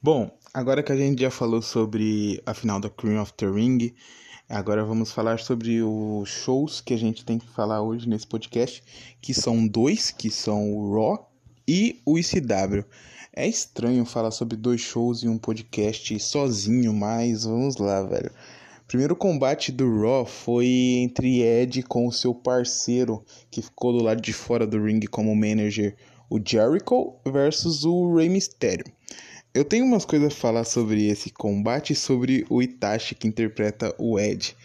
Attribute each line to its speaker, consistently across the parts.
Speaker 1: Bom, agora que a gente já falou sobre a final da Queen of the Ring, agora vamos falar sobre os shows que a gente tem que falar hoje nesse podcast, que são dois, que são o Raw e o ICW. É estranho falar sobre dois shows em um podcast sozinho, mas vamos lá, velho. Primeiro combate do Raw foi entre Ed com o seu parceiro, que ficou do lado de fora do ringue como manager, o Jericho, versus o Rey Mysterio. Eu tenho umas coisas a falar sobre esse combate e sobre o Itachi que interpreta o Ed.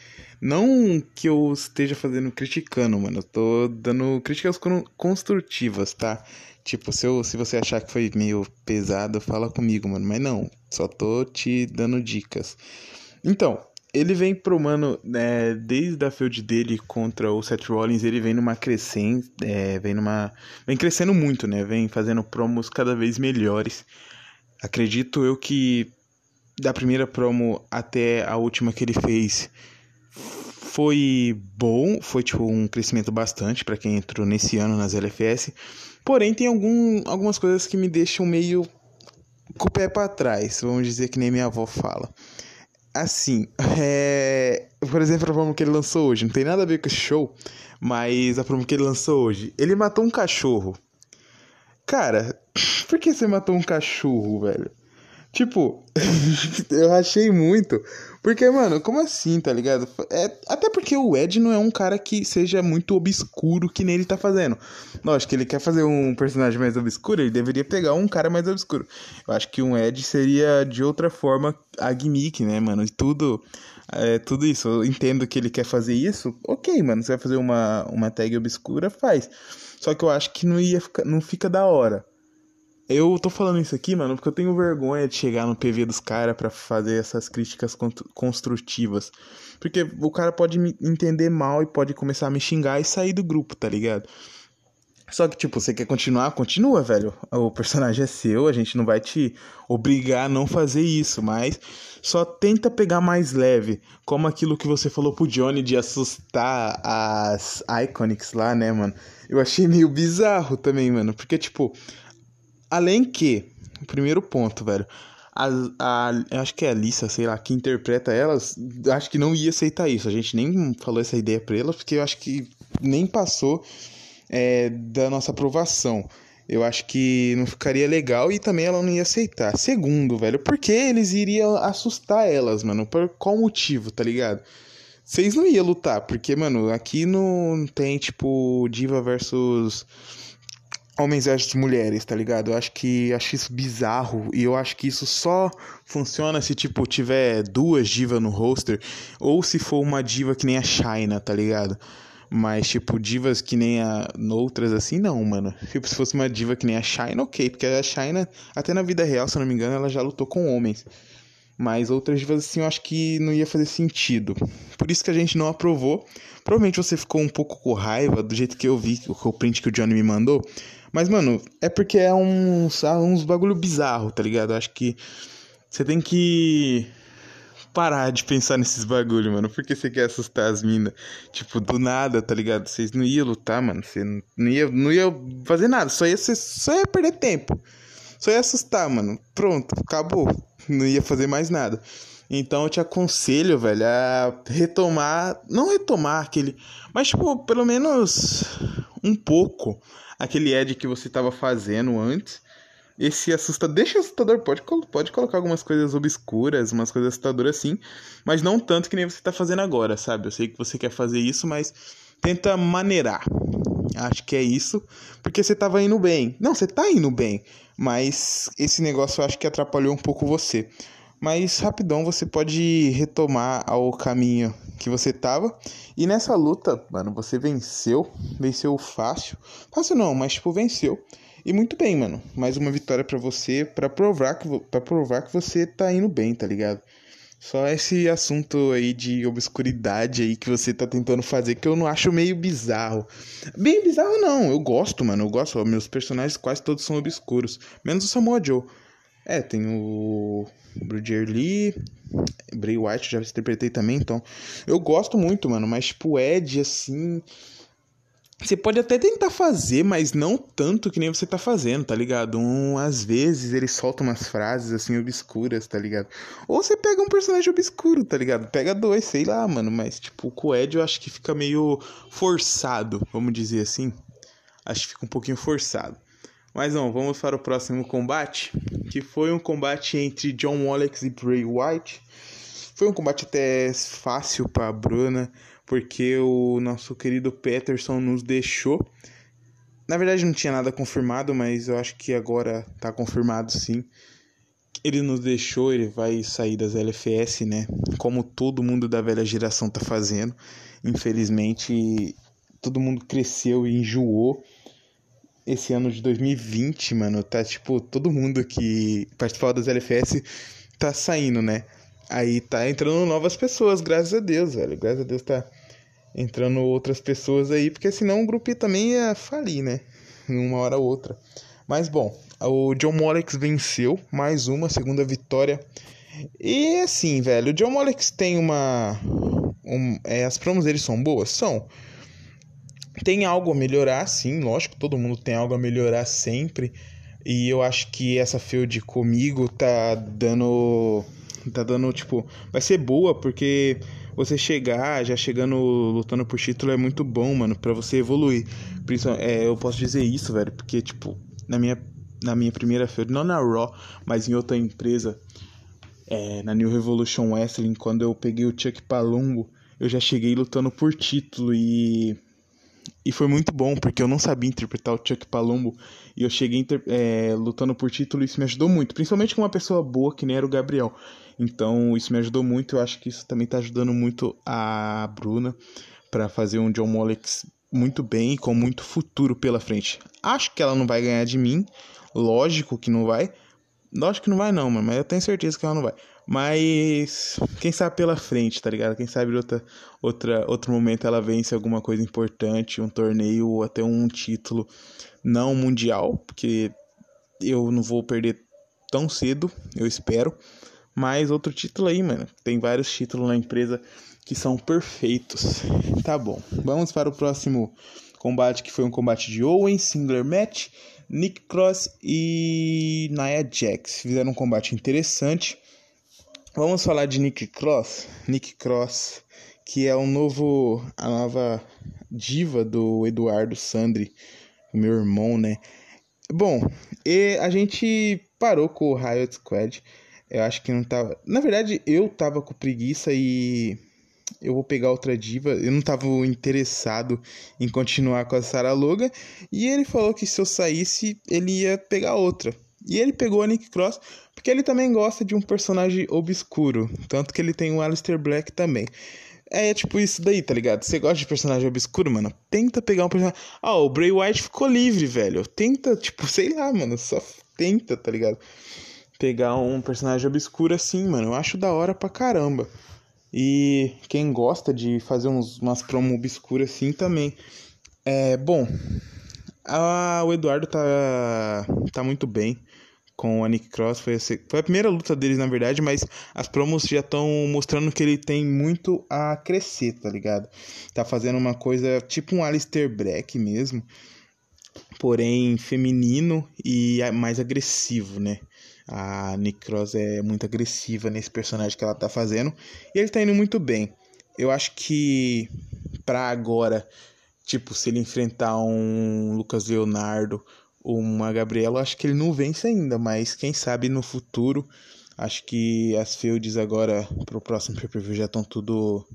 Speaker 1: Não que eu esteja fazendo criticando, mano. Eu tô dando críticas construtivas, tá? Tipo, se, eu, se você achar que foi meio pesado, fala comigo, mano. Mas não, só tô te dando dicas. Então, ele vem pro mano, é, desde a field dele contra o Seth Rollins, ele vem numa crescente, é, vem numa, vem crescendo muito, né? Vem fazendo promos cada vez melhores. Acredito eu que da primeira promo até a última que ele fez foi bom, foi tipo um crescimento bastante para quem entrou nesse ano nas LFS. Porém, tem algum, algumas coisas que me deixam meio com o pé para trás, vamos dizer que nem minha avó fala. Assim, é... por exemplo, a promo que ele lançou hoje, não tem nada a ver com esse show, mas a promo que ele lançou hoje, ele matou um cachorro. Cara, por que você matou um cachorro, velho? Tipo, eu achei muito. Porque, mano, como assim, tá ligado? É, até porque o Ed não é um cara que seja muito obscuro que nem ele tá fazendo. Lógico que ele quer fazer um personagem mais obscuro, ele deveria pegar um cara mais obscuro. Eu acho que um Ed seria de outra forma a gimmick, né, mano? E tudo. É, tudo isso. Eu entendo que ele quer fazer isso. Ok, mano. Você vai fazer uma, uma tag obscura, faz. Só que eu acho que não ia ficar, não fica da hora. Eu tô falando isso aqui, mano, porque eu tenho vergonha de chegar no PV dos caras para fazer essas críticas construtivas. Porque o cara pode me entender mal e pode começar a me xingar e sair do grupo, tá ligado? Só que, tipo, você quer continuar? Continua, velho. O personagem é seu, a gente não vai te obrigar a não fazer isso, mas só tenta pegar mais leve. Como aquilo que você falou pro Johnny de assustar as Iconics lá, né, mano? Eu achei meio bizarro também, mano. Porque, tipo, Além que, primeiro ponto, velho. A, a, acho que é a Alissa, sei lá, que interpreta elas, acho que não ia aceitar isso. A gente nem falou essa ideia pra elas, porque eu acho que nem passou é, da nossa aprovação. Eu acho que não ficaria legal e também ela não ia aceitar. Segundo, velho, por que eles iriam assustar elas, mano? Por qual motivo, tá ligado? Vocês não iam lutar, porque, mano, aqui não tem, tipo, Diva versus homens versus mulheres, tá ligado? Eu acho que acho isso bizarro e eu acho que isso só funciona se tipo tiver duas divas no roster ou se for uma diva que nem a China, tá ligado? Mas, tipo, divas que nem a. Outras assim, não, mano. Tipo, se fosse uma diva que nem a China, ok. Porque a China, até na vida real, se eu não me engano, ela já lutou com homens. Mas outras divas assim, eu acho que não ia fazer sentido. Por isso que a gente não aprovou. Provavelmente você ficou um pouco com raiva do jeito que eu vi, o print que o Johnny me mandou. Mas, mano, é porque é uns, uns bagulho bizarro, tá ligado? Acho que você tem que parar de pensar nesses bagulho, mano. Porque você quer assustar as minas. Tipo, do nada, tá ligado? Vocês não iam lutar, mano. Você não ia, não ia fazer nada. Só ia, só ia perder tempo. Só ia assustar, mano. Pronto, acabou. Não ia fazer mais nada. Então eu te aconselho, velho, a retomar. Não retomar aquele. Mas, tipo, pelo menos um pouco aquele Ed que você estava fazendo antes. Esse assustador, deixa assustador, pode, pode colocar algumas coisas obscuras, umas coisas assustadoras assim, mas não tanto que nem você está fazendo agora, sabe? Eu sei que você quer fazer isso, mas tenta maneirar. Acho que é isso, porque você estava indo bem. Não, você está indo bem, mas esse negócio eu acho que atrapalhou um pouco você. Mas rapidão você pode retomar ao caminho que você tava. E nessa luta, mano, você venceu. Venceu fácil. Fácil não, mas tipo, venceu. E muito bem, mano. Mais uma vitória para você, para provar que para provar que você tá indo bem, tá ligado? Só esse assunto aí de obscuridade aí que você tá tentando fazer que eu não acho meio bizarro. Bem bizarro não, eu gosto, mano. Eu gosto, meus personagens quase todos são obscuros, menos o Samoa Joe. É, tem o Brudier Lee, Bray White, já interpretei também, então. Eu gosto muito, mano, mas tipo, Ed, assim. Você pode até tentar fazer, mas não tanto que nem você tá fazendo, tá ligado? Um, às vezes ele solta umas frases assim obscuras, tá ligado? Ou você pega um personagem obscuro, tá ligado? Pega dois, sei lá, mano. Mas, tipo, o Coed eu acho que fica meio forçado, vamos dizer assim. Acho que fica um pouquinho forçado. Mas não, vamos para o próximo combate, que foi um combate entre John Wallach e Bray White. Foi um combate até fácil para Bruna porque o nosso querido Peterson nos deixou. Na verdade não tinha nada confirmado, mas eu acho que agora tá confirmado sim. Ele nos deixou, ele vai sair das LFS, né? Como todo mundo da velha geração tá fazendo. Infelizmente, todo mundo cresceu e enjoou. Esse ano de 2020, mano, tá tipo, todo mundo que participava das LFS tá saindo, né? Aí tá entrando novas pessoas, graças a Deus, velho. Graças a Deus tá entrando outras pessoas aí, porque senão o grupo também ia falir, né? Uma hora ou outra. Mas bom, o John Molex venceu mais uma segunda vitória. E assim, velho, o John Molex tem uma. Um, é, as promos dele são boas? São. Tem algo a melhorar, sim, lógico, todo mundo tem algo a melhorar sempre. E eu acho que essa field comigo tá dando. Tá dando, tipo. Vai ser boa, porque você chegar, já chegando lutando por título é muito bom, mano, para você evoluir. É, eu posso dizer isso, velho, porque, tipo, na minha, na minha primeira feira, não na Raw, mas em outra empresa, é, na New Revolution Wrestling, quando eu peguei o Chuck Palumbo, eu já cheguei lutando por título e. E foi muito bom, porque eu não sabia interpretar o Chuck Palumbo. E eu cheguei é, lutando por título e isso me ajudou muito. Principalmente com uma pessoa boa que nem era o Gabriel. Então isso me ajudou muito. Eu acho que isso também está ajudando muito a Bruna para fazer um John Molex muito bem e com muito futuro pela frente. Acho que ela não vai ganhar de mim. Lógico que não vai. Lógico que não vai não, mano, mas eu tenho certeza que ela não vai. Mas quem sabe pela frente, tá ligado? Quem sabe outra, outra, outro momento ela vence alguma coisa importante, um torneio ou até um título não mundial, porque eu não vou perder tão cedo, eu espero. Mas outro título aí, mano. Tem vários títulos na empresa que são perfeitos. Tá bom. Vamos para o próximo combate, que foi um combate de Owen, Singler Match, Nick Cross e Nia Jax. Fizeram um combate interessante. Vamos falar de Nick Cross. Nick Cross, que é o novo, a nova diva do Eduardo Sandri, o meu irmão, né? Bom, e a gente parou com o Riot Squad. Eu acho que não tava. Na verdade, eu tava com preguiça e eu vou pegar outra diva. Eu não tava interessado em continuar com a Sarah Logan. E ele falou que se eu saísse, ele ia pegar outra. E ele pegou a Nick Cross, porque ele também gosta de um personagem obscuro. Tanto que ele tem o Alistair Black também. É tipo isso daí, tá ligado? Você gosta de personagem obscuro, mano? Tenta pegar um personagem. Ah, o Bray White ficou livre, velho. Tenta, tipo, sei lá, mano. Só tenta, tá ligado? pegar um personagem obscuro assim, mano. Eu acho da hora pra caramba. E quem gosta de fazer uns, umas promo obscuras assim também. É, bom, a, o Eduardo tá, tá muito bem com a Nick Cross. Foi a, foi a primeira luta deles, na verdade, mas as promos já estão mostrando que ele tem muito a crescer, tá ligado? Tá fazendo uma coisa tipo um Alistair Black mesmo, porém feminino e mais agressivo, né? A Nick Cross é muito agressiva nesse personagem que ela tá fazendo. E ele tá indo muito bem. Eu acho que para agora, tipo, se ele enfrentar um Lucas Leonardo uma Gabriela, acho que ele não vence ainda, mas quem sabe no futuro. Acho que as fields agora pro próximo pay-per-view já estão tudo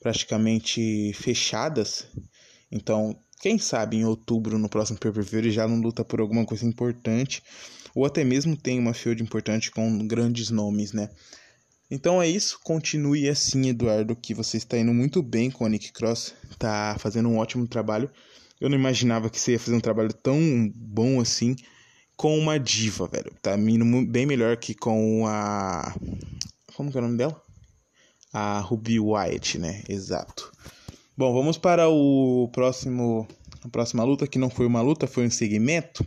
Speaker 1: praticamente fechadas. Então, quem sabe em outubro no próximo pay-per-view ele já não luta por alguma coisa importante ou até mesmo tem uma field importante com grandes nomes, né? Então é isso, continue assim, Eduardo, que você está indo muito bem com a Nick Cross, tá fazendo um ótimo trabalho. Eu não imaginava que você ia fazer um trabalho tão bom assim com uma diva, velho. Tá indo bem melhor que com a. Como que é o nome dela? A Ruby Wyatt, né? Exato. Bom, vamos para o próximo. A próxima luta, que não foi uma luta, foi um segmento.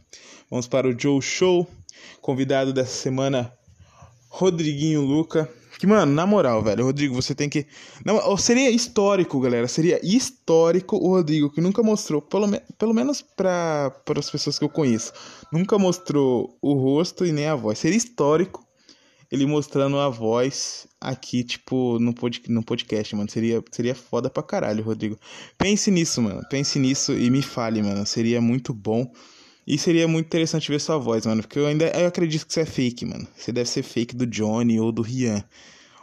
Speaker 1: Vamos para o Joe Show. Convidado dessa semana, Rodriguinho Luca, Que, mano, na moral, velho, Rodrigo, você tem que. Não, seria histórico, galera. Seria histórico o Rodrigo, que nunca mostrou, pelo, me... pelo menos para as pessoas que eu conheço, nunca mostrou o rosto e nem a voz. Seria histórico ele mostrando a voz aqui, tipo, no, pod, no podcast, mano. Seria, seria foda pra caralho, Rodrigo. Pense nisso, mano. Pense nisso e me fale, mano. Seria muito bom. E seria muito interessante ver sua voz, mano. Porque eu ainda eu acredito que você é fake, mano. Você deve ser fake do Johnny ou do Rian.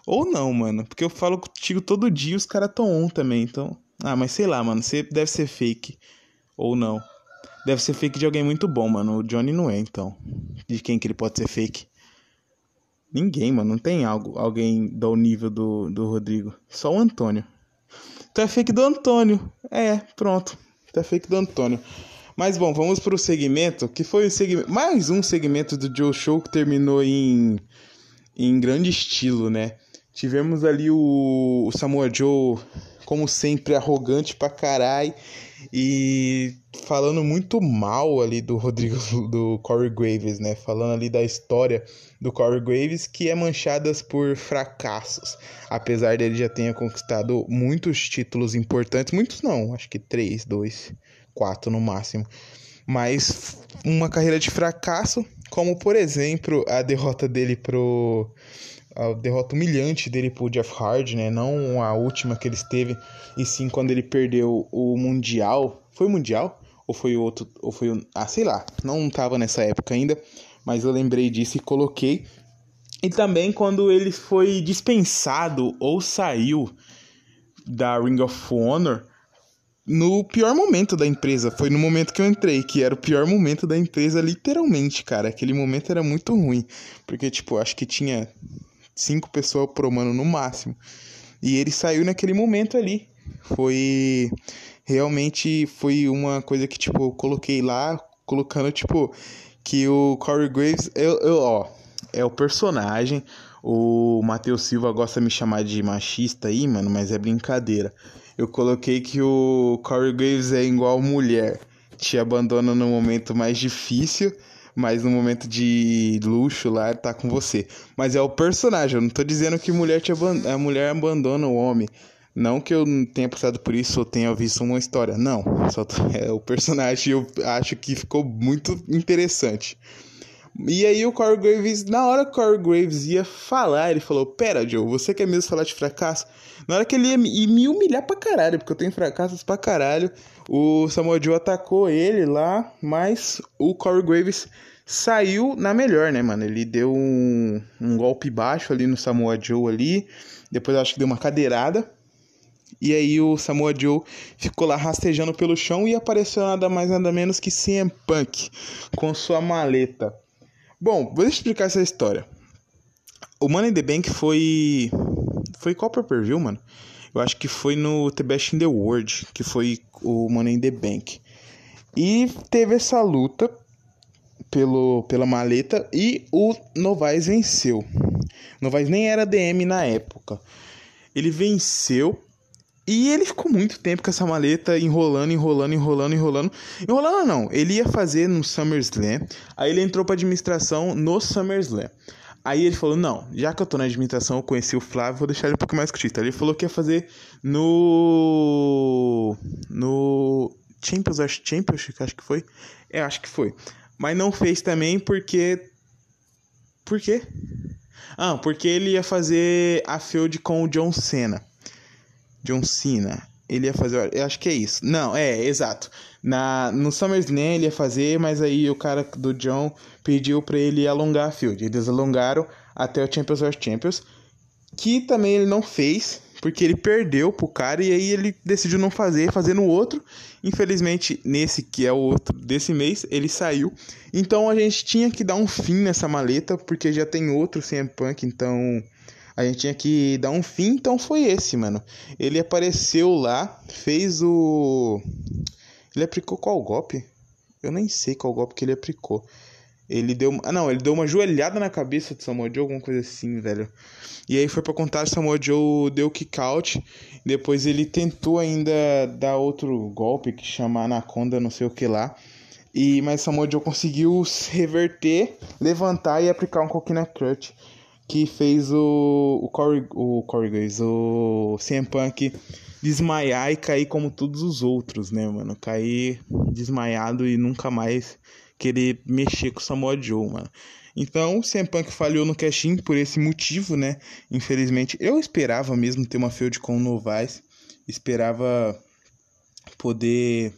Speaker 1: Ou não, mano. Porque eu falo contigo todo dia e os caras tão on também. Então. Ah, mas sei lá, mano. Você deve ser fake. Ou não. Deve ser fake de alguém muito bom, mano. O Johnny não é, então. De quem que ele pode ser fake? Ninguém, mano. Não tem algo, alguém do nível do, do Rodrigo. Só o Antônio. Tu é fake do Antônio. É, pronto. Tu é fake do Antônio. Mas bom, vamos pro segmento, que foi segmento, mais um segmento do Joe Show que terminou em, em grande estilo, né? Tivemos ali o, o Samoa Joe, como sempre, arrogante pra caralho e falando muito mal ali do Rodrigo, do Corey Graves, né? Falando ali da história do Corey Graves, que é manchada por fracassos. Apesar dele já tenha conquistado muitos títulos importantes, muitos não, acho que três, dois, quatro no máximo. Mas uma carreira de fracasso, como por exemplo a derrota dele pro a derrota humilhante dele pro Jeff Hardy, né? Não a última que ele esteve, e sim quando ele perdeu o Mundial. Foi o Mundial? Ou foi o outro? Ou foi o. Ah, sei lá. Não tava nessa época ainda. Mas eu lembrei disso e coloquei. E também quando ele foi dispensado ou saiu da Ring of Honor no pior momento da empresa. Foi no momento que eu entrei, que era o pior momento da empresa, literalmente, cara. Aquele momento era muito ruim. Porque, tipo, acho que tinha cinco pessoas promando no máximo. E ele saiu naquele momento ali. Foi realmente foi uma coisa que tipo eu coloquei lá, colocando tipo que o Corey Graves, eu, eu ó, é o personagem. O Matheus Silva gosta de me chamar de machista aí, mano, mas é brincadeira. Eu coloquei que o Corey Graves é igual mulher, te abandona no momento mais difícil mas no momento de luxo lá tá com você. Mas é o personagem, eu não tô dizendo que mulher te a mulher abandona o homem. Não que eu tenha passado por isso ou tenha visto uma história, não. Só é o personagem eu acho que ficou muito interessante. E aí o Corey Graves, na hora que o Corey Graves ia falar, ele falou: Pera, Joe, você quer mesmo falar de fracasso? Na hora que ele ia me humilhar pra caralho, porque eu tenho fracassos pra caralho, o Samoa Joe atacou ele lá, mas o Corey Graves saiu na melhor, né, mano? Ele deu um, um golpe baixo ali no Samoa Joe ali, depois acho que deu uma cadeirada. E aí o Samoa Joe ficou lá rastejando pelo chão e apareceu nada mais nada menos que CM Punk com sua maleta. Bom, vou explicar essa história. O Money in the Bank foi. Foi qual pay view, mano? Eu acho que foi no The Best in the World, que foi o Money in the Bank. E teve essa luta pelo, pela maleta e o Novaes venceu. Novaes nem era DM na época. Ele venceu e ele ficou muito tempo com essa maleta enrolando, enrolando, enrolando, enrolando. Enrolando não, ele ia fazer no SummerSlam. Aí ele entrou para administração no SummerSlam. Aí ele falou: Não, já que eu tô na administração, eu conheci o Flávio, vou deixar ele um pouco mais cotista. Ele falou que ia fazer no. No. Champions, acho Championship, acho que foi. É, acho que foi. Mas não fez também porque. Por quê? Ah, porque ele ia fazer a feud com o John Cena. John Cena. Ele ia fazer, eu acho que é isso. Não, é, exato. Na, no SummerSlam ele ia fazer, mas aí o cara do John pediu para ele alongar a field. Eles alongaram até o Champions of Champions, que também ele não fez, porque ele perdeu pro cara e aí ele decidiu não fazer, fazer no outro. Infelizmente, nesse que é o outro desse mês, ele saiu. Então a gente tinha que dar um fim nessa maleta, porque já tem outro CM Punk, então a gente tinha que dar um fim, então foi esse, mano. Ele apareceu lá, fez o. Ele aplicou qual golpe? Eu nem sei qual golpe que ele aplicou. Ele deu. Ah, não, ele deu uma joelhada na cabeça do Samoa Joe, alguma coisa assim, velho. E aí foi pra contar, Samoa Joe deu kick out. Depois ele tentou ainda dar outro golpe que chama Anaconda, não sei o que lá. E, mas Samoa Joe conseguiu reverter, levantar e aplicar um coquinha crutch que fez o, o Corey, o Corey Graves, o CM Punk desmaiar e cair como todos os outros, né, mano? Cair desmaiado e nunca mais querer mexer com o Samoa Joe, mano. Então, o CM Punk falhou no cash por esse motivo, né? Infelizmente, eu esperava mesmo ter uma feud com o Novaes. Esperava poder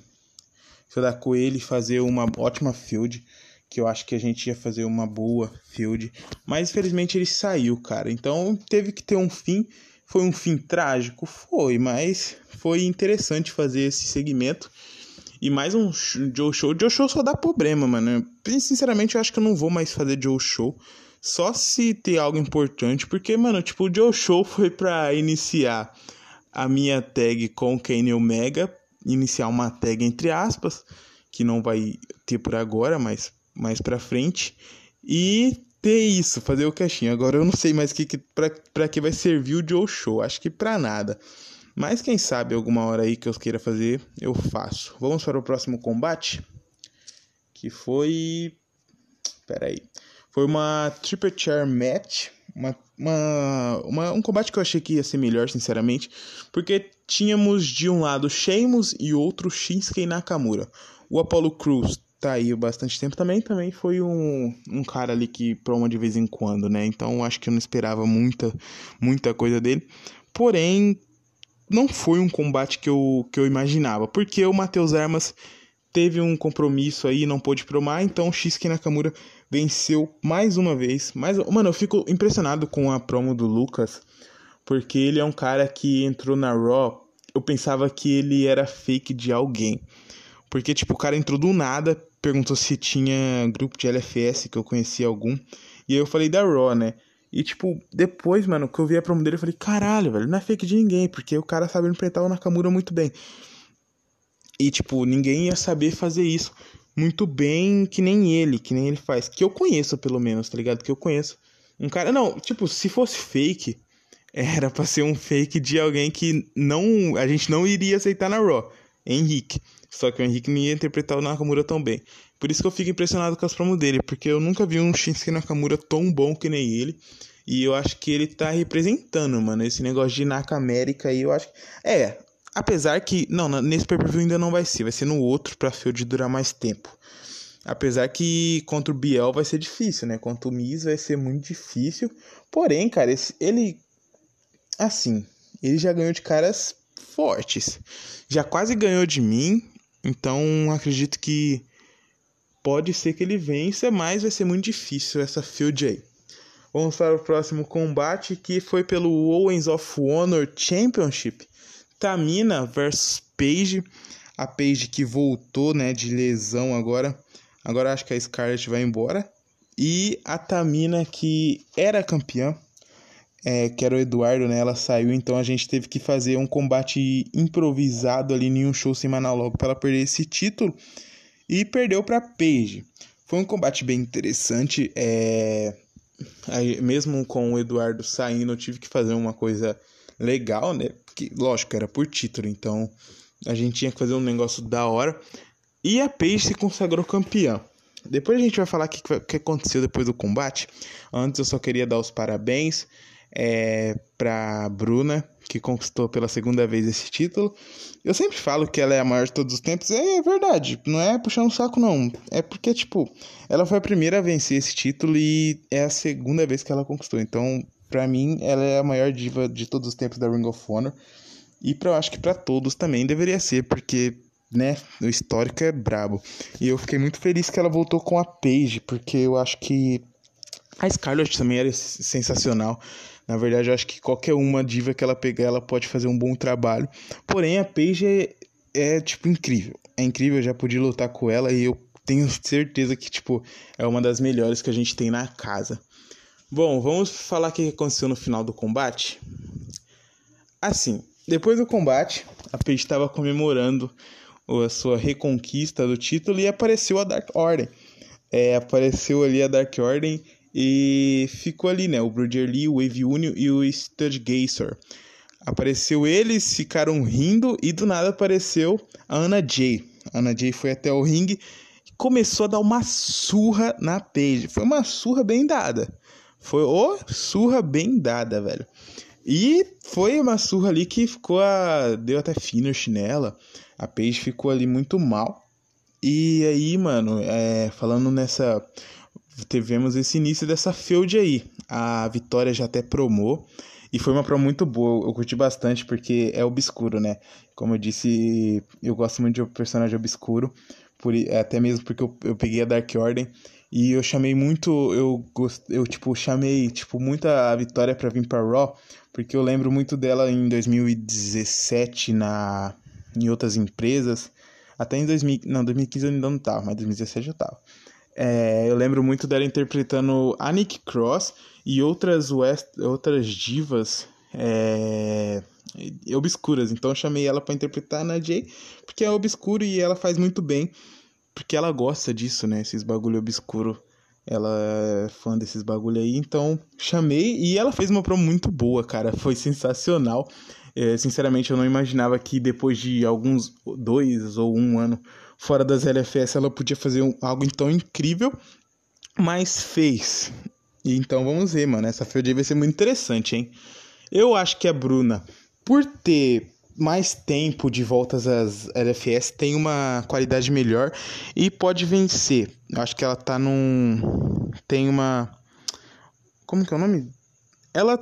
Speaker 1: falar com ele e fazer uma ótima field que eu acho que a gente ia fazer uma boa field, mas infelizmente ele saiu, cara. Então teve que ter um fim. Foi um fim trágico, foi, mas foi interessante fazer esse segmento. E mais um Joe Show. Joe Show só dá problema, mano. Sinceramente, eu acho que eu não vou mais fazer Joe Show. Só se ter algo importante. Porque, mano, tipo, o Joe Show foi pra iniciar a minha tag com Kenny Omega. Iniciar uma tag entre aspas. Que não vai ter por agora, mas mais pra frente. E ter isso, fazer o caixinho. Agora eu não sei mais que, que, pra, pra que vai servir o Joe Show. Acho que pra nada. Mas quem sabe alguma hora aí que eu queira fazer, eu faço. Vamos para o próximo combate. Que foi. Pera aí. Foi uma Triple Chair Match. Uma, uma, uma, um combate que eu achei que ia ser melhor, sinceramente. Porque tínhamos de um lado Sheamus e outro Shinsuke Nakamura. O Apollo Cruz tá aí bastante tempo também, também foi um, um cara ali que proma de vez em quando, né? Então acho que eu não esperava muita, muita coisa dele. Porém, não foi um combate que eu, que eu imaginava, porque o Matheus Armas teve um compromisso aí, não pôde promar, então Shinsuke Nakamura venceu mais uma vez. Mas, mano, eu fico impressionado com a promo do Lucas, porque ele é um cara que entrou na Raw, eu pensava que ele era fake de alguém. Porque, tipo, o cara entrou do nada, perguntou se tinha grupo de LFS, que eu conhecia algum. E aí eu falei da Raw, né? E, tipo, depois, mano, que eu vi a promo dele, eu falei, caralho, velho, não é fake de ninguém, porque o cara sabe interpretar o Nakamura muito bem. E, tipo, ninguém ia saber fazer isso muito bem que nem ele, que nem ele faz. Que eu conheço, pelo menos, tá ligado? Que eu conheço. Um cara. Não, tipo, se fosse fake, era pra ser um fake de alguém que não. A gente não iria aceitar na Raw. Henrique. Só que o Henrique não ia interpretar o Nakamura tão bem. Por isso que eu fico impressionado com as promos dele, porque eu nunca vi um Shinsuke Nakamura tão bom que nem ele. E eu acho que ele tá representando, mano, esse negócio de Nakamérica aí, eu acho. É, apesar que. Não, nesse pay-per-view ainda não vai ser, vai ser no outro pra Field durar mais tempo. Apesar que contra o Biel vai ser difícil, né? Contra o Miz vai ser muito difícil. Porém, cara, esse, ele. Assim, ele já ganhou de caras fortes. Já quase ganhou de mim. Então acredito que pode ser que ele vença, mas vai ser muito difícil essa field aí. Vamos para o próximo combate que foi pelo Owens of Honor Championship. Tamina versus Paige. A Paige que voltou, né, de lesão agora. Agora acho que a Scarlett vai embora. E a Tamina que era campeã, é, que era o Eduardo, né? Ela saiu, então a gente teve que fazer um combate improvisado ali em um show semanal logo para ela perder esse título e perdeu para Paige. Foi um combate bem interessante, é... Aí, mesmo com o Eduardo saindo, eu tive que fazer uma coisa legal, né? Porque, lógico, era por título, então a gente tinha que fazer um negócio da hora. E a Paige se consagrou campeã. Depois a gente vai falar o que, que aconteceu depois do combate. Antes eu só queria dar os parabéns é, para Bruna, que conquistou pela segunda vez esse título. Eu sempre falo que ela é a maior de todos os tempos, é verdade, não é puxando o saco não, é porque tipo, ela foi a primeira a vencer esse título e é a segunda vez que ela conquistou. Então, para mim, ela é a maior diva de todos os tempos da Ring of Honor. E pra, eu acho que para todos também deveria ser, porque né, o histórico é brabo. E eu fiquei muito feliz que ela voltou com a Paige, porque eu acho que a Scarlett também era sensacional. Na verdade, eu acho que qualquer uma diva que ela pegar, ela pode fazer um bom trabalho. Porém, a Paige é, é tipo incrível. É incrível, eu já pude lutar com ela e eu tenho certeza que tipo é uma das melhores que a gente tem na casa. Bom, vamos falar o que aconteceu no final do combate. Assim, depois do combate, a Paige estava comemorando a sua reconquista do título e apareceu a Dark Order. É, apareceu ali a Dark Order e ficou ali, né? O Brother Lee, o Wave Union e o Stud Gazer. Apareceu eles, ficaram rindo e do nada apareceu a Ana Jay. A Ana Jay foi até o ringue e começou a dar uma surra na Paige. Foi uma surra bem dada. Foi ô oh, surra bem dada, velho. E foi uma surra ali que ficou a. deu até finish nela. A Paige ficou ali muito mal. E aí, mano, é, falando nessa. Tivemos esse início dessa feud aí. A Vitória já até promou. E foi uma promo muito boa. Eu curti bastante porque é obscuro, né? Como eu disse, eu gosto muito de personagem obscuro. Por, até mesmo porque eu, eu peguei a Dark Order. E eu chamei muito. Eu, eu tipo, chamei tipo, muita a Vitória pra vir pra Raw. Porque eu lembro muito dela em 2017 na, em outras empresas. Até em 2000, não, 2015 eu ainda não tava, mas 2017 já tava. É, eu lembro muito dela interpretando a Nick Cross e outras, West, outras divas é, obscuras. Então eu chamei ela para interpretar na Jay, porque é obscuro e ela faz muito bem, porque ela gosta disso, né? Esses bagulho obscuro. Ela é fã desses bagulho aí, então chamei e ela fez uma promo muito boa, cara. Foi sensacional. É, sinceramente, eu não imaginava que depois de alguns dois ou um ano fora das LFS ela podia fazer um, algo tão incrível, mas fez. Então vamos ver, mano. Essa field vai ser muito interessante, hein? Eu acho que a Bruna, por ter mais tempo de voltas às LFS, tem uma qualidade melhor e pode vencer. Eu acho que ela tá num. Tem uma. Como que é o nome? Ela.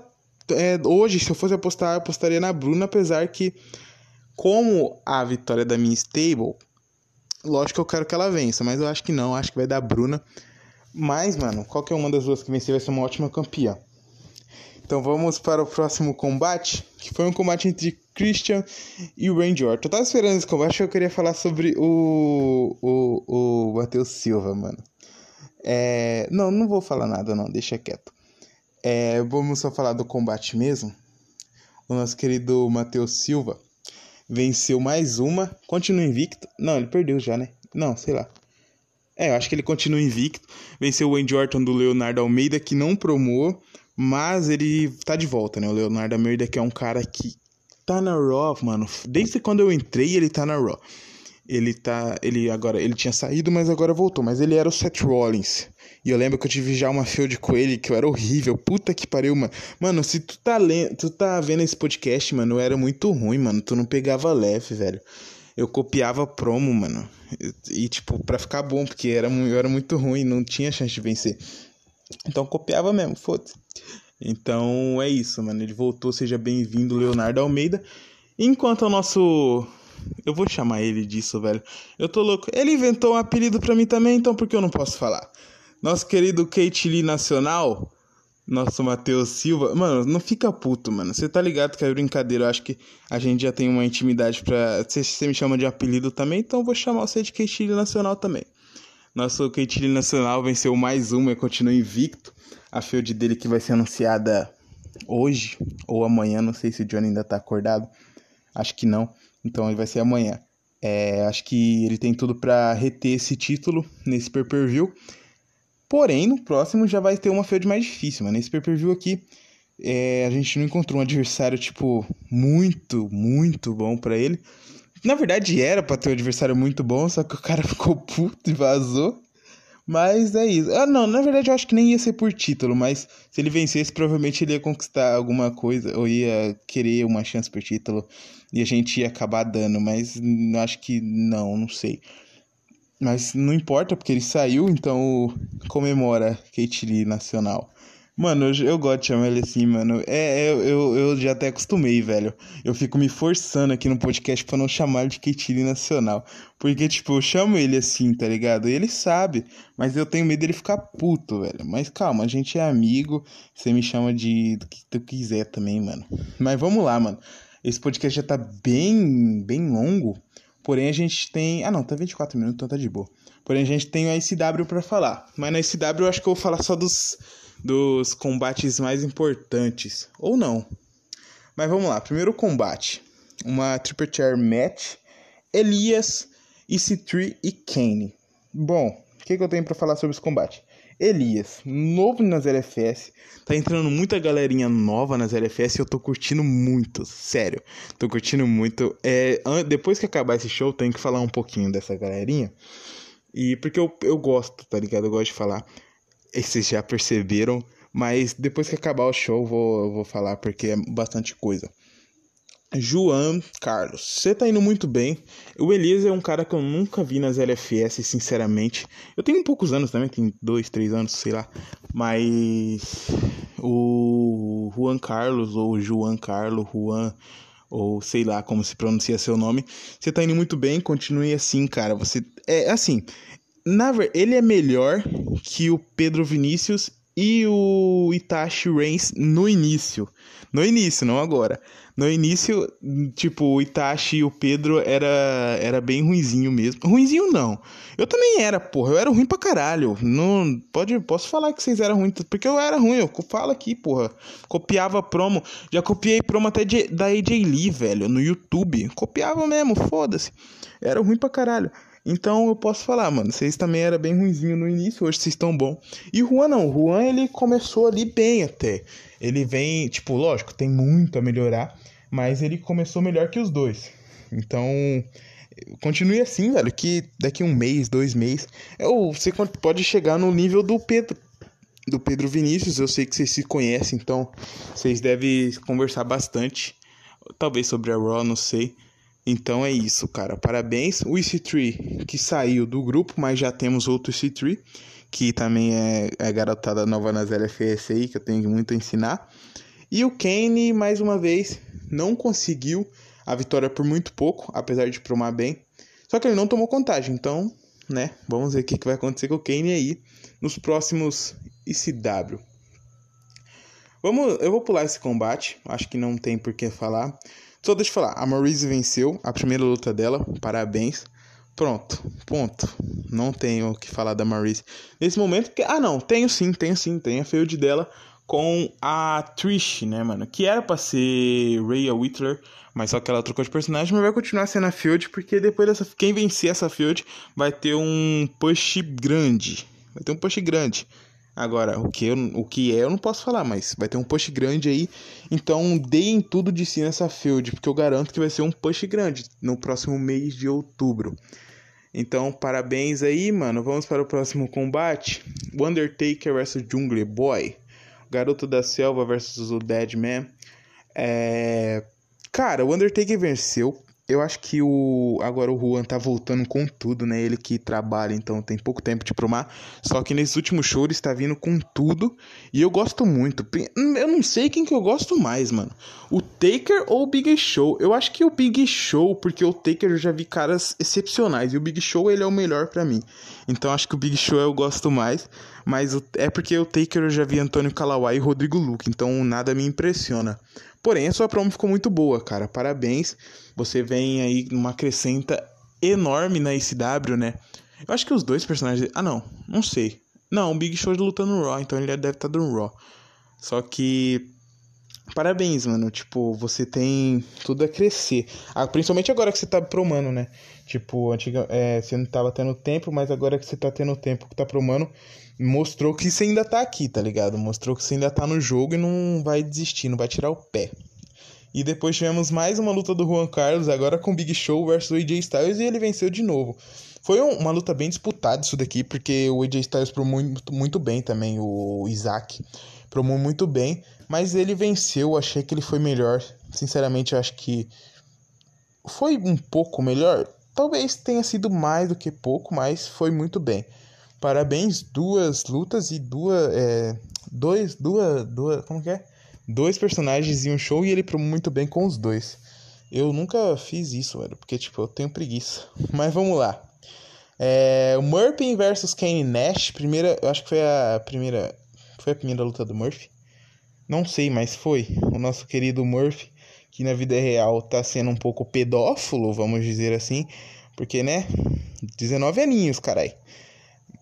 Speaker 1: É, hoje, se eu fosse apostar, eu apostaria na Bruna, apesar que, como a vitória da minha stable, lógico que eu quero que ela vença, mas eu acho que não, acho que vai dar Bruna. Mas, mano, qualquer uma das duas que vencer vai ser uma ótima campeã. Então vamos para o próximo combate, que foi um combate entre Christian e o Randy Orton. Eu tava esperando esse combate, eu queria falar sobre o o, o Matheus Silva, mano. É, não, não vou falar nada não, deixa quieto. É, vamos só falar do combate mesmo. O nosso querido Matheus Silva venceu mais uma, continua invicto. Não, ele perdeu já, né? Não, sei lá. É, eu acho que ele continua invicto. Venceu o Andy Orton do Leonardo Almeida, que não promou, mas ele tá de volta, né? O Leonardo Almeida, que é um cara que tá na Raw, mano. Desde quando eu entrei, ele tá na Raw. Ele tá. Ele agora. Ele tinha saído, mas agora voltou. Mas ele era o Seth Rollins. E eu lembro que eu tive já uma field com ele que eu era horrível. Puta que pariu, mano. Mano, se tu tá lendo. Tu tá vendo esse podcast, mano, eu era muito ruim, mano. Tu não pegava leve, velho eu copiava promo, mano. E, tipo, pra ficar bom, porque era, eu era muito ruim, não tinha chance de vencer. Então copiava mesmo, foda-se. Então é isso, mano. Ele voltou, seja bem-vindo, Leonardo Almeida. Enquanto o nosso. Eu vou chamar ele disso, velho. Eu tô louco. Ele inventou um apelido pra mim também, então por que eu não posso falar? Nosso querido Kate Lee Nacional nosso Matheus Silva. Mano, não fica puto, mano. Você tá ligado que é brincadeira. Eu acho que a gente já tem uma intimidade pra. Você, você me chama de apelido também, então eu vou chamar você de Queitilho Nacional também. Nosso Queitilho Nacional venceu mais uma e continua invicto. A field dele que vai ser anunciada hoje ou amanhã. Não sei se o Johnny ainda tá acordado. Acho que não. Então ele vai ser amanhã. É, acho que ele tem tudo para reter esse título nesse pay-per-view. Porém, no próximo já vai ter uma field mais difícil, mano. Nesse pay-per-view aqui, é, a gente não encontrou um adversário, tipo, muito, muito bom para ele. Na verdade, era pra ter um adversário muito bom, só que o cara ficou puto e vazou. Mas é isso. Ah, não, na verdade eu acho que nem ia ser por título, mas se ele vencesse, provavelmente ele ia conquistar alguma coisa, ou ia querer uma chance por título, e a gente ia acabar dando, mas acho que não, não sei. Mas não importa, porque ele saiu, então comemora Kate Lee Nacional. Mano, eu, eu gosto de chamar ele assim, mano. É, é, eu, eu já até acostumei, velho. Eu fico me forçando aqui no podcast pra não chamar ele de Kate Lee Nacional. Porque, tipo, eu chamo ele assim, tá ligado? E ele sabe. Mas eu tenho medo dele ficar puto, velho. Mas calma, a gente é amigo. Você me chama de do que tu quiser também, mano. Mas vamos lá, mano. Esse podcast já tá bem, bem longo. Porém, a gente tem. Ah, não, tá 24 minutos, então tá de boa. Porém, a gente tem o ICW para falar. Mas na ICW eu acho que eu vou falar só dos, dos combates mais importantes. Ou não. Mas vamos lá. Primeiro combate: uma Triple Chair Match. Elias, EC3 e Kane. Bom, o que, que eu tenho para falar sobre esse combate? Elias, novo nas LFS, tá entrando muita galerinha nova nas LFS e eu tô curtindo muito, sério. Tô curtindo muito. É, depois que acabar esse show, tenho que falar um pouquinho dessa galerinha. E porque eu, eu gosto, tá ligado? Eu gosto de falar. E vocês já perceberam, Mas depois que acabar o show, vou, vou falar porque é bastante coisa. João Carlos, você tá indo muito bem. O Elias é um cara que eu nunca vi nas LFS, sinceramente. Eu tenho poucos anos também, tenho dois, três anos, sei lá. Mas o Juan Carlos, ou João Carlos, Juan, ou sei lá como se pronuncia seu nome. Você tá indo muito bem, continue assim, cara. Você é assim, na ele é melhor que o Pedro Vinícius e o Itachi Reigns no início. No início, não agora. No início, tipo, o Itachi e o Pedro era, era bem ruinzinho mesmo. Ruinzinho não. Eu também era, porra. Eu era ruim pra caralho. Não, pode, posso falar que vocês eram ruins, porque eu era ruim. Eu falo aqui, porra. Copiava promo. Já copiei promo até de, da AJ Lee, velho, no YouTube. Copiava mesmo, foda-se. Era ruim pra caralho. Então eu posso falar, mano, vocês também eram bem ruinzinho no início, hoje vocês estão bom. E o Juan não, o Juan ele começou ali bem até. Ele vem, tipo, lógico, tem muito a melhorar, mas ele começou melhor que os dois. Então, continue assim, velho, que daqui um mês, dois meses, você pode chegar no nível do Pedro. Do Pedro Vinícius, eu sei que vocês se conhecem, então vocês devem conversar bastante. Talvez sobre a Raw, não sei. Então é isso, cara. Parabéns. O EC3 que saiu do grupo, mas já temos outro EC3 que também é, é garotada nova nas LFS aí, que eu tenho muito a ensinar. E o Kane, mais uma vez, não conseguiu a vitória por muito pouco, apesar de promar bem. Só que ele não tomou contagem, então, né? Vamos ver o que, que vai acontecer com o Kane aí nos próximos ICW. Vamos, eu vou pular esse combate, acho que não tem por que falar. Só deixa eu falar, a Maurice venceu a primeira luta dela, parabéns. Pronto, ponto. Não tenho o que falar da Maurice nesse momento. Que, ah, não, tenho sim, tenho sim, tenho a feud dela com a Trish, né, mano? Que era pra ser Rhea Whitler, mas só que ela trocou de personagem, mas vai continuar sendo a feud, porque depois dessa. Quem vencer essa feud vai ter um push grande. Vai ter um push grande. Agora, o que, eu, o que é eu não posso falar, mas vai ter um push grande aí. Então, deem tudo de si nessa field, porque eu garanto que vai ser um push grande no próximo mês de outubro. Então, parabéns aí, mano. Vamos para o próximo combate. O Undertaker vs Jungle Boy. Garoto da Selva versus o Deadman. É... Cara, o Undertaker venceu eu acho que o agora o Juan tá voltando com tudo, né? Ele que trabalha, então tem pouco tempo de promar. Só que nesses últimos shows ele está vindo com tudo e eu gosto muito. Eu não sei quem que eu gosto mais, mano. O Taker ou o Big Show? Eu acho que o Big Show, porque o Taker eu já vi caras excepcionais e o Big Show ele é o melhor para mim. Então acho que o Big Show eu gosto mais, mas é porque o Taker eu já vi Antônio Calawai e Rodrigo Luke, então nada me impressiona. Porém, a sua promo ficou muito boa, cara. Parabéns. Você vem aí numa acrescenta enorme na ICW, né? Eu acho que os dois personagens. Ah, não. Não sei. Não, o Big Show luta no Raw, então ele deve estar tá no Raw. Só que. Parabéns, mano. Tipo, você tem tudo a crescer. Ah, principalmente agora que você tá promando, né? Tipo, antiga, é, você não tava tendo tempo, mas agora que você tá tendo tempo que tá promando, mostrou que você ainda tá aqui, tá ligado? Mostrou que você ainda tá no jogo e não vai desistir, não vai tirar o pé. E depois tivemos mais uma luta do Juan Carlos, agora com Big Show versus o AJ Styles, e ele venceu de novo. Foi uma luta bem disputada isso daqui, porque o AJ Styles promou muito, muito bem também, o Isaac promou muito bem, mas ele venceu, achei que ele foi melhor. Sinceramente, eu acho que foi um pouco melhor. Talvez tenha sido mais do que pouco, mas foi muito bem. Parabéns, duas lutas e duas. É, dois, duas, duas. Como que é? Dois personagens e um show e ele promove muito bem com os dois. Eu nunca fiz isso, velho, porque, tipo, eu tenho preguiça. Mas vamos lá. É, Murphy versus Kane Nash, primeira, eu acho que foi a primeira, foi a primeira luta do Murphy. Não sei, mas foi. O nosso querido Murphy, que na vida real tá sendo um pouco pedófilo, vamos dizer assim, porque, né, 19 aninhos, carai.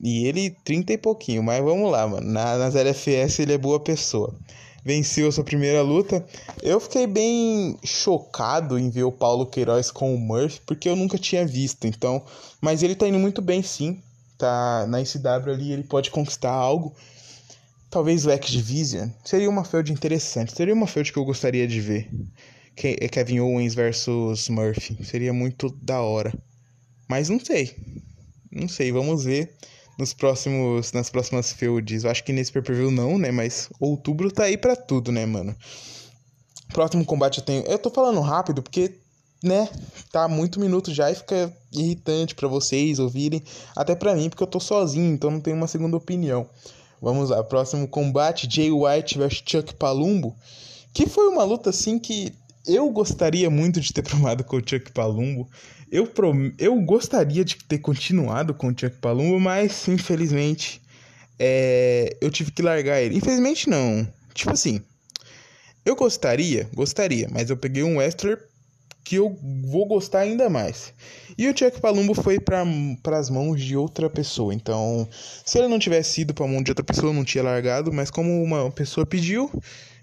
Speaker 1: E ele, 30 e pouquinho, mas vamos lá, mano. Na, nas LFS ele é boa pessoa. Venceu a sua primeira luta. Eu fiquei bem chocado em ver o Paulo Queiroz com o Murphy, porque eu nunca tinha visto, então. Mas ele tá indo muito bem, sim. Tá na ICW ali, ele pode conquistar algo. Talvez o X Division. Seria uma feud interessante. Seria uma feud que eu gostaria de ver. Kevin Owens versus Murphy. Seria muito da hora. Mas não sei. Não sei, vamos ver nos próximos, nas próximas feuds. Eu acho que nesse pay-per-view não, né? Mas outubro tá aí pra tudo, né, mano? Próximo combate eu tenho. Eu tô falando rápido porque, né? Tá muito minuto já e fica irritante para vocês ouvirem. Até para mim, porque eu tô sozinho, então não tenho uma segunda opinião. Vamos lá, próximo combate: Jay White vs Chuck Palumbo. Que foi uma luta assim que eu gostaria muito de ter promado com o Chuck Palumbo. Eu, prom... eu gostaria de ter continuado com o Chuck Palumbo, mas infelizmente é... eu tive que largar ele. Infelizmente não. Tipo assim, eu gostaria, gostaria, mas eu peguei um wrestler que eu vou gostar ainda mais. E o Chuck Palumbo foi para as mãos de outra pessoa. Então, se ele não tivesse ido para a mão de outra pessoa, eu não tinha largado. Mas como uma pessoa pediu,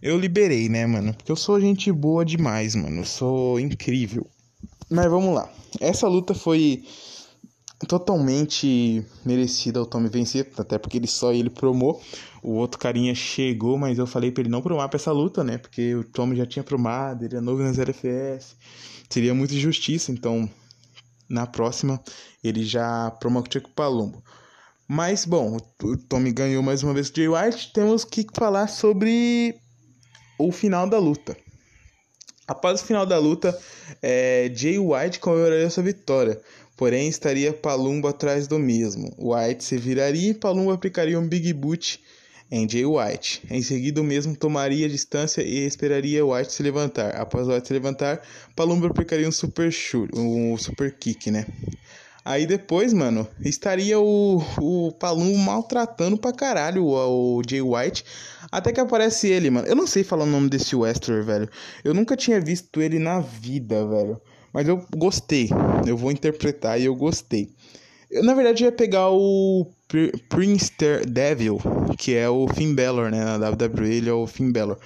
Speaker 1: eu liberei, né, mano? Porque eu sou gente boa demais, mano. Eu sou incrível. Mas vamos lá. Essa luta foi totalmente merecida o Tommy vencer, até porque ele só ele promou. O outro carinha chegou, mas eu falei para ele não promar pra essa luta, né? Porque o Tommy já tinha promado, ele é novo nas LFS. Seria muita injustiça, então na próxima ele já promou o Palumbo. Mas, bom, o Tommy ganhou mais uma vez o Jay White. Temos que falar sobre o final da luta. Após o final da luta, é, Jay White comemoraria sua vitória, porém estaria Palumbo atrás do mesmo. White se viraria e Palumbo aplicaria um Big Boot em Jay White. Em seguida, o mesmo tomaria distância e esperaria White se levantar. Após White se levantar, Palumbo aplicaria um super shoot, um super kick, né? Aí depois, mano, estaria o, o Palumbo maltratando pra caralho o, o Jay White. Até que aparece ele, mano. Eu não sei falar o nome desse Wester, velho. Eu nunca tinha visto ele na vida, velho. Mas eu gostei. Eu vou interpretar e eu gostei. Eu, na verdade, ia pegar o Prince Devil, que é o Finn Balor, né? Na WWE ele é o Finn Balor.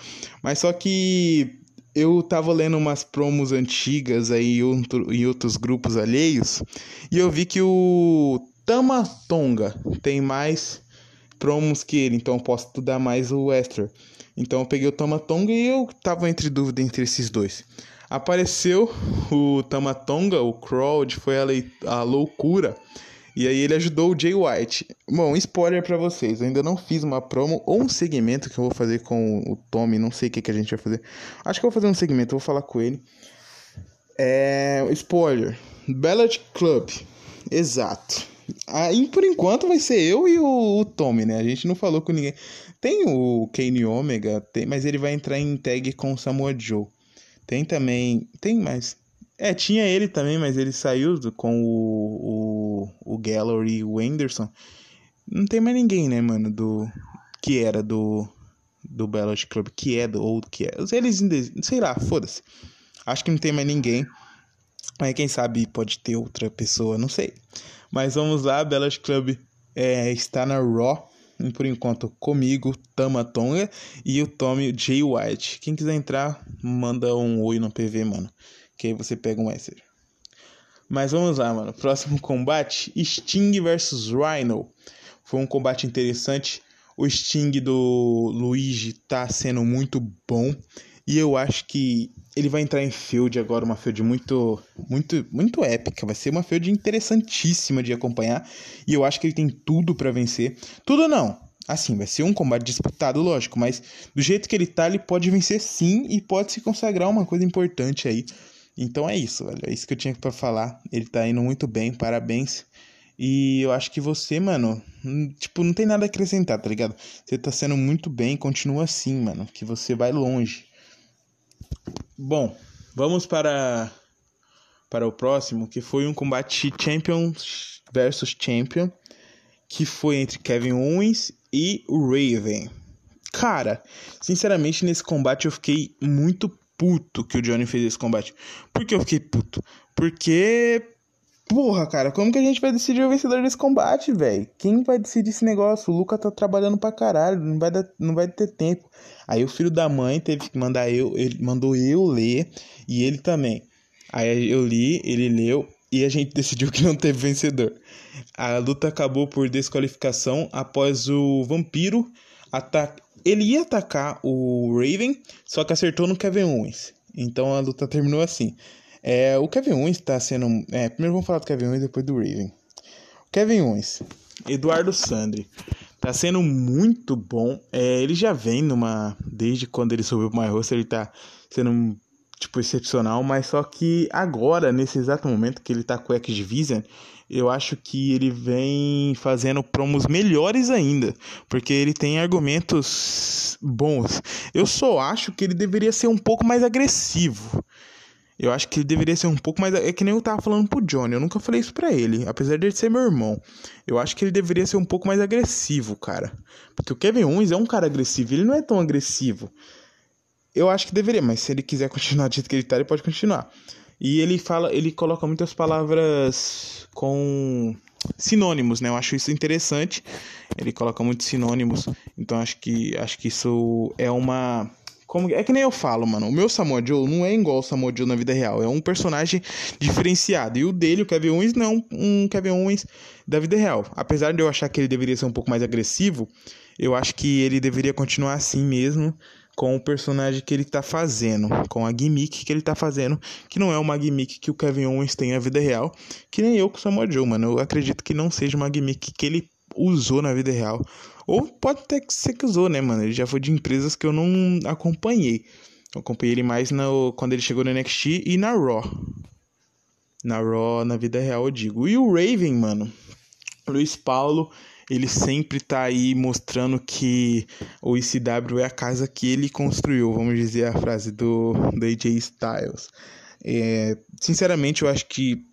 Speaker 1: Mas só que eu tava lendo umas promos antigas aí em outros grupos alheios e eu vi que o Tama Tonga tem mais promos que ele, então eu posso estudar mais o Esther. Então eu peguei o Tama Tonga e eu tava entre dúvida entre esses dois. Apareceu o Tamatonga, o Crowd, foi a, a loucura. E aí ele ajudou o Jay White. Bom, spoiler para vocês, eu ainda não fiz uma promo ou um segmento que eu vou fazer com o Tommy, não sei o que, que a gente vai fazer. Acho que eu vou fazer um segmento, vou falar com ele. É. Spoiler. Ballad Club. Exato. Aí por enquanto vai ser eu e o, o Tommy, né? A gente não falou com ninguém. Tem o Kane Omega, tem, mas ele vai entrar em tag com o Samoa Joe. Tem também. Tem mais. É, tinha ele também, mas ele saiu com o, o, o Gallery e o Anderson. Não tem mais ninguém, né, mano, do... Que era do... Do Ballot Club, que é do... Ou que é... Eles... Sei lá, foda-se. Acho que não tem mais ninguém. Mas quem sabe pode ter outra pessoa, não sei. Mas vamos lá, Ballot Club é, está na Raw. Por enquanto, comigo, Tama Tonga e o Tommy J. White. Quem quiser entrar, manda um oi no PV, mano que aí você pega um Esser. Mas vamos lá, mano. Próximo combate: Sting versus Rhino. Foi um combate interessante. O Sting do Luigi tá sendo muito bom. E eu acho que ele vai entrar em field agora, uma field muito, muito, muito épica. Vai ser uma field interessantíssima de acompanhar. E eu acho que ele tem tudo para vencer. Tudo não. Assim, vai ser um combate disputado, lógico. Mas do jeito que ele tá, ele pode vencer sim. E pode se consagrar uma coisa importante aí então é isso, velho. É isso que eu tinha para falar. Ele tá indo muito bem, parabéns. E eu acho que você, mano, tipo, não tem nada a acrescentar, tá ligado? Você tá sendo muito bem, continua assim, mano, que você vai longe. Bom, vamos para para o próximo, que foi um combate Champion versus Champion, que foi entre Kevin Owens e o Raven. Cara, sinceramente nesse combate eu fiquei muito puto que o Johnny fez esse combate. Por que eu fiquei puto? Porque. Porra, cara, como que a gente vai decidir o vencedor desse combate, velho? Quem vai decidir esse negócio? O Luca tá trabalhando pra caralho, não vai, dar, não vai ter tempo. Aí o filho da mãe teve que mandar eu, ele mandou eu ler e ele também. Aí eu li, ele leu e a gente decidiu que não teve vencedor. A luta acabou por desqualificação após o vampiro atacar ele ia atacar o Raven, só que acertou no Kevin Owens. Então a luta terminou assim. É, o Kevin Owens está sendo. É, primeiro vamos falar do Kevin Owens depois do Raven. Kevin Owens. Eduardo Sandri. Tá sendo muito bom. É, ele já vem numa. Desde quando ele subiu pro My Roster, ele tá sendo tipo excepcional, mas só que agora, nesse exato momento que ele tá com o X-Division, eu acho que ele vem fazendo promos melhores ainda, porque ele tem argumentos bons. Eu só acho que ele deveria ser um pouco mais agressivo. Eu acho que ele deveria ser um pouco mais. É que nem eu tava falando pro Johnny. Eu nunca falei isso pra ele. Apesar de ele ser meu irmão. Eu acho que ele deveria ser um pouco mais agressivo, cara. Porque o Kevin Owens é um cara agressivo. Ele não é tão agressivo. Eu acho que deveria, mas se ele quiser continuar do jeito que ele tá, ele pode continuar. E ele fala, ele coloca muitas palavras com sinônimos, né? Eu acho isso interessante. Ele coloca muitos sinônimos. Então acho que acho que isso é uma como é que nem eu falo, mano. O meu Samoa Joe não é igual o Samoa Joe na vida real. É um personagem diferenciado. E o dele, o Kevin Owens, não é um Kevin Owens da vida real. Apesar de eu achar que ele deveria ser um pouco mais agressivo, eu acho que ele deveria continuar assim mesmo com o personagem que ele tá fazendo, com a gimmick que ele tá fazendo, que não é uma gimmick que o Kevin Owens tem na vida real, que nem eu com o Samoa Joe, mano. Eu acredito que não seja uma gimmick que ele usou na vida real. Ou pode até ser que usou, né, mano? Ele já foi de empresas que eu não acompanhei. Eu acompanhei ele mais no, quando ele chegou no NXT e na Raw. Na Raw, na vida real, eu digo. E o Raven, mano. Luiz Paulo, ele sempre tá aí mostrando que o ICW é a casa que ele construiu, vamos dizer a frase do, do AJ Styles. É, sinceramente, eu acho que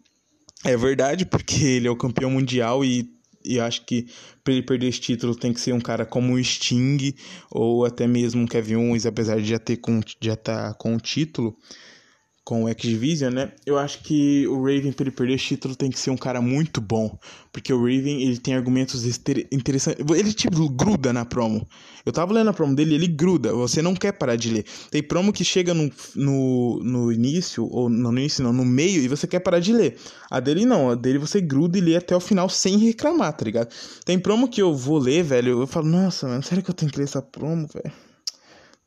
Speaker 1: é verdade, porque ele é o campeão mundial e e acho que para ele perder esse título tem que ser um cara como o Sting ou até mesmo um Kevin Owens, apesar de já ter com, já tá com o título com o X-Division, né? Eu acho que o Raven, para ele perder esse título, tem que ser um cara muito bom. Porque o Raven, ele tem argumentos interessantes. Ele, tipo, gruda na promo. Eu tava lendo a promo dele ele gruda. Você não quer parar de ler. Tem promo que chega no, no, no início, ou não, no início não, no meio, e você quer parar de ler. A dele não. A dele você gruda e lê até o final sem reclamar, tá ligado? Tem promo que eu vou ler, velho, eu falo, nossa, mano, sério que eu tenho que ler essa promo, velho?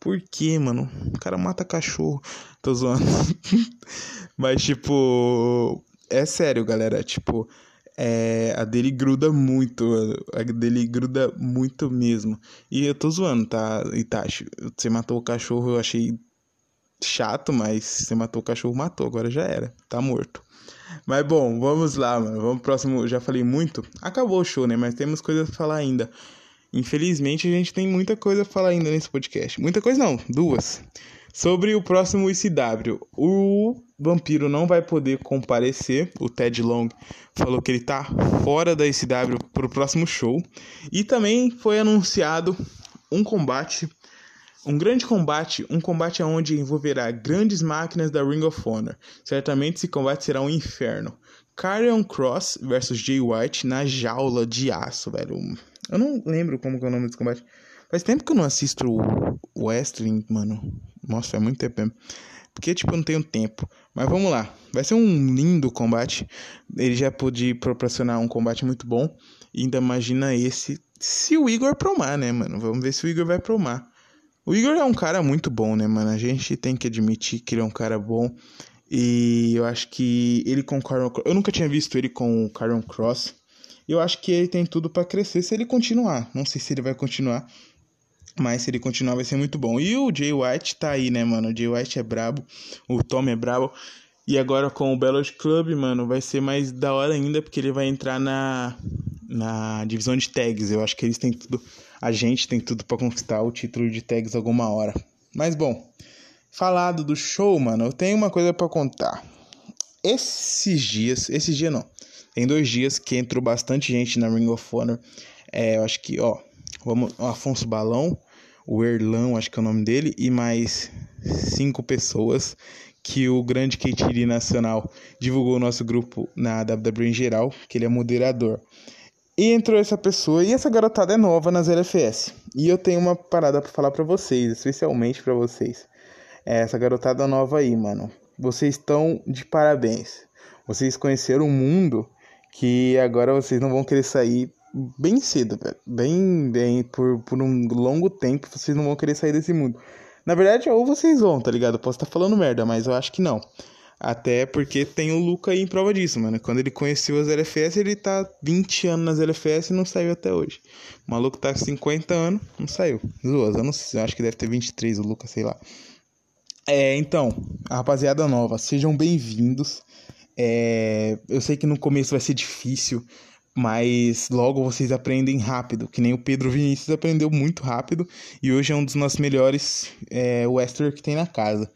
Speaker 1: Por quê, mano? O cara mata cachorro. Tô zoando. Mas, tipo. É sério, galera. Tipo. É, a dele gruda muito, a dele gruda muito mesmo. E eu tô zoando, tá, Itachi? Você matou o cachorro, eu achei chato, mas você matou o cachorro, matou, agora já era, tá morto. Mas bom, vamos lá, mano. Vamos pro próximo. Já falei muito. Acabou o show, né? Mas temos coisas pra falar ainda. Infelizmente, a gente tem muita coisa a falar ainda nesse podcast. Muita coisa não, duas. Sobre o próximo ICW. O Vampiro não vai poder comparecer. O Ted Long falou que ele tá fora da ICW pro próximo show. E também foi anunciado um combate, um grande combate, um combate onde envolverá grandes máquinas da Ring of Honor. Certamente esse combate será um inferno. Karrion Cross versus Jay White na jaula de aço, velho. Eu não lembro como é o nome desse combate. Faz tempo que eu não assisto o wrestling, mano. Nossa, é muito tempo mesmo. Porque, tipo, eu não tenho tempo. Mas vamos lá. Vai ser um lindo combate. Ele já pôde proporcionar um combate muito bom. E ainda imagina esse. Se o Igor promar, né, mano? Vamos ver se o Igor vai promar. O Igor é um cara muito bom, né, mano? A gente tem que admitir que ele é um cara bom. E eu acho que ele com o Caron Eu nunca tinha visto ele com o Caron Cross. Eu acho que ele tem tudo para crescer se ele continuar. Não sei se ele vai continuar, mas se ele continuar vai ser muito bom. E o Jay White tá aí, né, mano? O Jay White é brabo, o Tom é brabo. E agora com o Bellows Club, mano, vai ser mais da hora ainda, porque ele vai entrar na, na divisão de tags. Eu acho que eles têm tudo. A gente tem tudo para conquistar o título de tags alguma hora. Mas bom, falado do show, mano, eu tenho uma coisa para contar. Esses dias, esses dias não. Tem dois dias que entrou bastante gente na Ring of Honor. É, eu acho que, ó, vamos, o Afonso Balão, o Erlão, acho que é o nome dele, e mais cinco pessoas que o grande Keitiri Nacional divulgou o nosso grupo na WWE em geral, que ele é moderador. E entrou essa pessoa, e essa garotada é nova nas LFS. E eu tenho uma parada para falar para vocês, especialmente para vocês. É essa garotada nova aí, mano. Vocês estão de parabéns. Vocês conheceram o mundo que agora vocês não vão querer sair bem cedo, velho. Bem, bem, por, por um longo tempo vocês não vão querer sair desse mundo. Na verdade, ou vocês vão, tá ligado? Eu posso estar tá falando merda, mas eu acho que não. Até porque tem o Luca aí em prova disso, mano. Quando ele conheceu as LFS, ele tá 20 anos nas LFS e não saiu até hoje. O maluco tá com 50 anos, não saiu. Duas, eu não sei, eu acho que deve ter 23 o Luca, sei lá. É, então, a rapaziada nova, sejam bem-vindos. É, eu sei que no começo vai ser difícil, mas logo vocês aprendem rápido, que nem o Pedro Vinícius aprendeu muito rápido e hoje é um dos nossos melhores é, que tem na casa.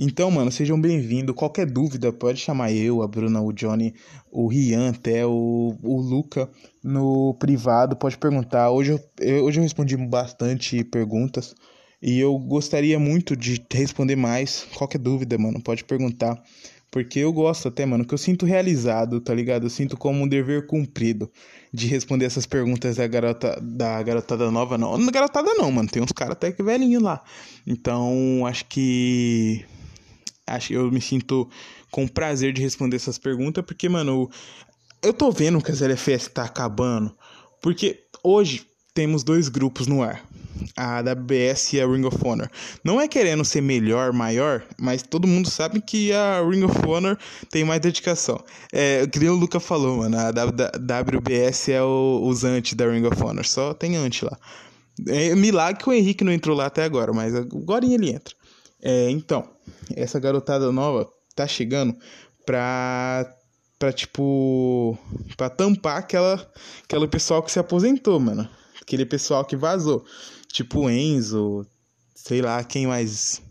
Speaker 1: Então, mano, sejam bem-vindos. Qualquer dúvida, pode chamar eu, a Bruna, o Johnny, o Rian, até o, o Luca no privado, pode perguntar. Hoje eu, hoje eu respondi bastante perguntas e eu gostaria muito de responder mais. Qualquer dúvida, mano, pode perguntar. Porque eu gosto até, mano, que eu sinto realizado, tá ligado? Eu sinto como um dever cumprido de responder essas perguntas da garota da garotada nova, não. Não garotada não, mano. Tem uns caras até que velhinho lá. Então, acho que acho eu me sinto com prazer de responder essas perguntas, porque, mano, eu tô vendo que as LFS tá acabando, porque hoje temos dois grupos no ar. A WBS e a Ring of Honor. Não é querendo ser melhor, maior, mas todo mundo sabe que a Ring of Honor tem mais dedicação. É, que nem o Luca falou, mano. A WBS é o, os da Ring of Honor. Só tem anti lá. É milagre que o Henrique não entrou lá até agora, mas agora ele entra. É, então, essa garotada nova tá chegando pra, pra tipo, pra tampar aquela, aquela pessoal que se aposentou, mano. Aquele pessoal que vazou. Tipo Enzo, sei lá, quem mais.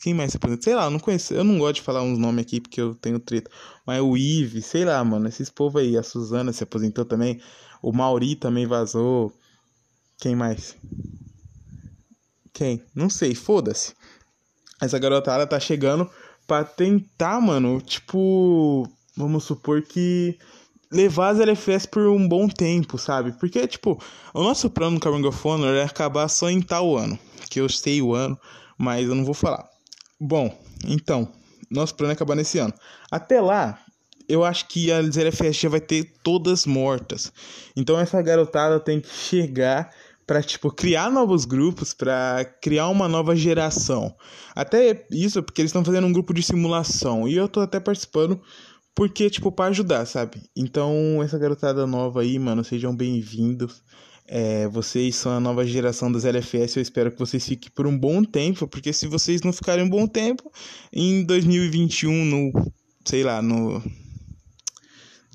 Speaker 1: Quem mais se aposentou? Sei lá, eu não conheço. Eu não gosto de falar uns nomes aqui porque eu tenho treta. Mas o Ive, sei lá, mano. Esses povos aí. A Suzana se aposentou também. O Mauri também vazou. Quem mais? Quem? Não sei, foda-se essa garotada tá chegando pra tentar, mano, tipo, vamos supor que levar as LFS por um bom tempo, sabe? Porque, tipo, o nosso plano com a Ring of Honor é acabar só em tal ano, que eu sei o ano, mas eu não vou falar. Bom, então, nosso plano é acabar nesse ano. Até lá, eu acho que as LFS já vai ter todas mortas. Então essa garotada tem que chegar para tipo criar novos grupos, para criar uma nova geração. Até isso porque eles estão fazendo um grupo de simulação e eu tô até participando porque tipo para ajudar, sabe? Então essa garotada nova aí, mano, sejam bem-vindos. É, vocês são a nova geração das LFS, eu espero que vocês fiquem por um bom tempo, porque se vocês não ficarem um bom tempo, em 2021, no, sei lá, no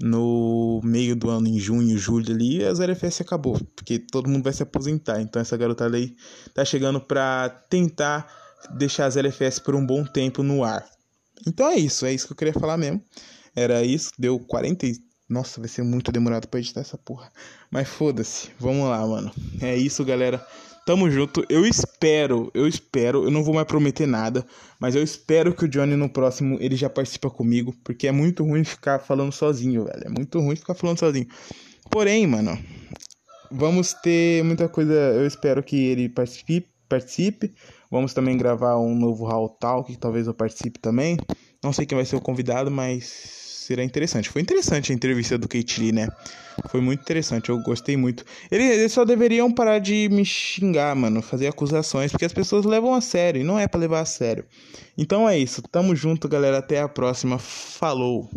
Speaker 1: no meio do ano, em junho, julho ali, as LFS acabou, porque todo mundo vai se aposentar. Então essa garotada aí tá chegando pra tentar deixar as LFS por um bom tempo no ar. Então é isso, é isso que eu queria falar mesmo. Era isso, deu 40 e... Nossa, vai ser muito demorado pra editar essa porra. Mas foda-se, vamos lá, mano. É isso, galera. Tamo junto. Eu espero, eu espero, eu não vou mais prometer nada, mas eu espero que o Johnny no próximo ele já participa comigo, porque é muito ruim ficar falando sozinho, velho. É muito ruim ficar falando sozinho. Porém, mano, vamos ter muita coisa, eu espero que ele participe, participe. Vamos também gravar um novo Hall Talk, que talvez eu participe também. Não sei quem vai ser o convidado, mas será interessante. Foi interessante a entrevista do Kate Lee, né? Foi muito interessante, eu gostei muito. Eles, só deveriam parar de me xingar, mano, fazer acusações, porque as pessoas levam a sério e não é para levar a sério. Então é isso, tamo junto, galera. Até a próxima. Falou!